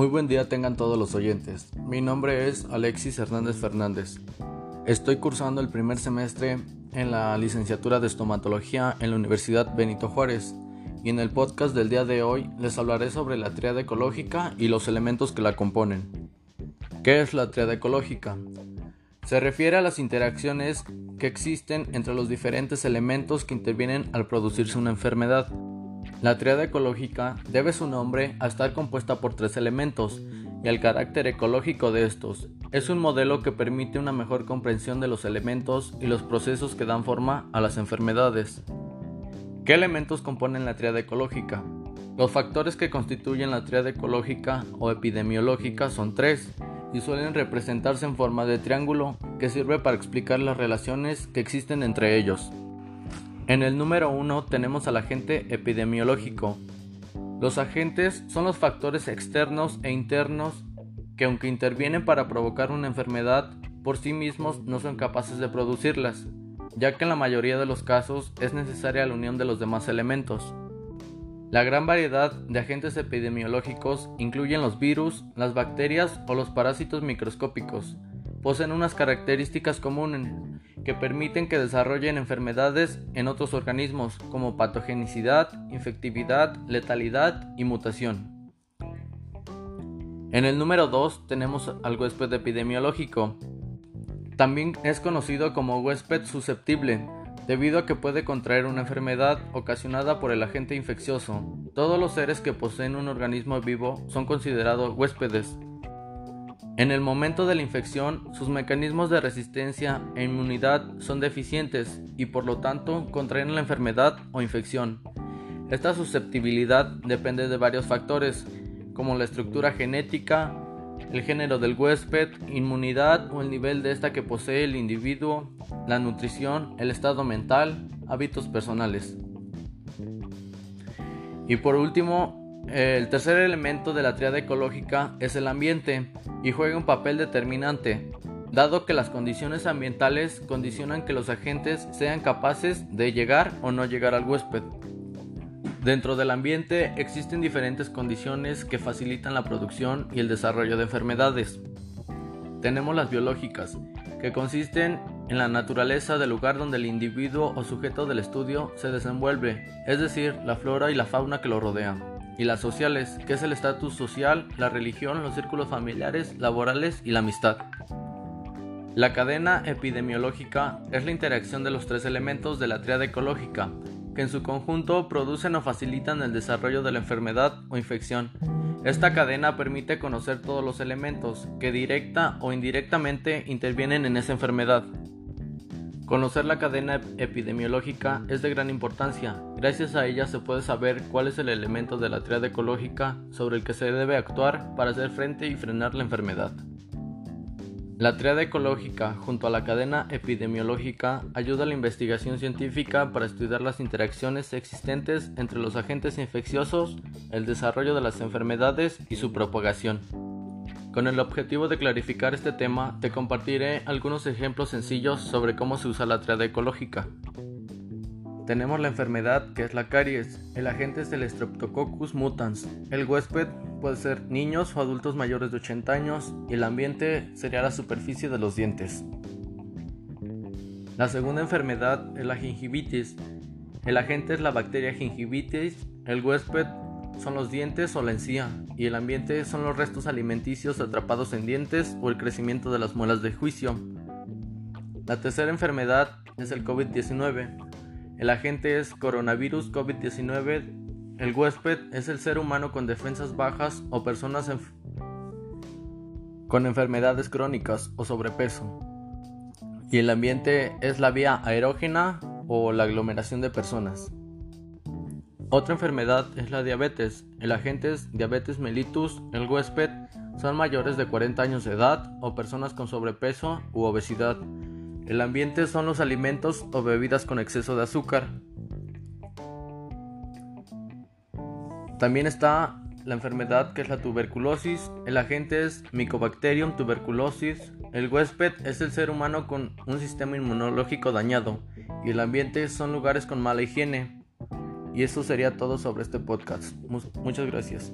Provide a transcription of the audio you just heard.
Muy buen día tengan todos los oyentes. Mi nombre es Alexis Hernández Fernández. Estoy cursando el primer semestre en la licenciatura de estomatología en la Universidad Benito Juárez y en el podcast del día de hoy les hablaré sobre la triada ecológica y los elementos que la componen. ¿Qué es la triada ecológica? Se refiere a las interacciones que existen entre los diferentes elementos que intervienen al producirse una enfermedad. La triada ecológica debe su nombre a estar compuesta por tres elementos y al carácter ecológico de estos. Es un modelo que permite una mejor comprensión de los elementos y los procesos que dan forma a las enfermedades. ¿Qué elementos componen la triada ecológica? Los factores que constituyen la triada ecológica o epidemiológica son tres y suelen representarse en forma de triángulo que sirve para explicar las relaciones que existen entre ellos. En el número 1 tenemos al agente epidemiológico. Los agentes son los factores externos e internos que aunque intervienen para provocar una enfermedad, por sí mismos no son capaces de producirlas, ya que en la mayoría de los casos es necesaria la unión de los demás elementos. La gran variedad de agentes epidemiológicos incluyen los virus, las bacterias o los parásitos microscópicos. Poseen unas características comunes que permiten que desarrollen enfermedades en otros organismos como patogenicidad, infectividad, letalidad y mutación. En el número 2 tenemos al huésped epidemiológico. También es conocido como huésped susceptible, debido a que puede contraer una enfermedad ocasionada por el agente infeccioso. Todos los seres que poseen un organismo vivo son considerados huéspedes. En el momento de la infección, sus mecanismos de resistencia e inmunidad son deficientes y por lo tanto contraen la enfermedad o infección. Esta susceptibilidad depende de varios factores, como la estructura genética, el género del huésped, inmunidad o el nivel de esta que posee el individuo, la nutrición, el estado mental, hábitos personales. Y por último, el tercer elemento de la triada ecológica es el ambiente y juega un papel determinante, dado que las condiciones ambientales condicionan que los agentes sean capaces de llegar o no llegar al huésped. Dentro del ambiente existen diferentes condiciones que facilitan la producción y el desarrollo de enfermedades. Tenemos las biológicas, que consisten en la naturaleza del lugar donde el individuo o sujeto del estudio se desenvuelve, es decir, la flora y la fauna que lo rodean y las sociales, que es el estatus social, la religión, los círculos familiares, laborales y la amistad. La cadena epidemiológica es la interacción de los tres elementos de la triada ecológica, que en su conjunto producen o facilitan el desarrollo de la enfermedad o infección. Esta cadena permite conocer todos los elementos que directa o indirectamente intervienen en esa enfermedad. Conocer la cadena epidemiológica es de gran importancia. Gracias a ella se puede saber cuál es el elemento de la triada ecológica sobre el que se debe actuar para hacer frente y frenar la enfermedad. La triada ecológica junto a la cadena epidemiológica ayuda a la investigación científica para estudiar las interacciones existentes entre los agentes infecciosos, el desarrollo de las enfermedades y su propagación. Con el objetivo de clarificar este tema, te compartiré algunos ejemplos sencillos sobre cómo se usa la triada ecológica. Tenemos la enfermedad que es la caries, el agente es el Streptococcus mutans, el huésped puede ser niños o adultos mayores de 80 años y el ambiente sería la superficie de los dientes. La segunda enfermedad es la gingivitis, el agente es la bacteria gingivitis, el huésped son los dientes o la encía, y el ambiente son los restos alimenticios atrapados en dientes o el crecimiento de las muelas de juicio. La tercera enfermedad es el COVID-19. El agente es coronavirus COVID-19. El huésped es el ser humano con defensas bajas o personas con enfermedades crónicas o sobrepeso. Y el ambiente es la vía aerógena o la aglomeración de personas. Otra enfermedad es la diabetes. El agente es diabetes mellitus. El huésped son mayores de 40 años de edad o personas con sobrepeso u obesidad. El ambiente son los alimentos o bebidas con exceso de azúcar. También está la enfermedad que es la tuberculosis. El agente es Mycobacterium tuberculosis. El huésped es el ser humano con un sistema inmunológico dañado. Y el ambiente son lugares con mala higiene. Y eso sería todo sobre este podcast. Muchas gracias.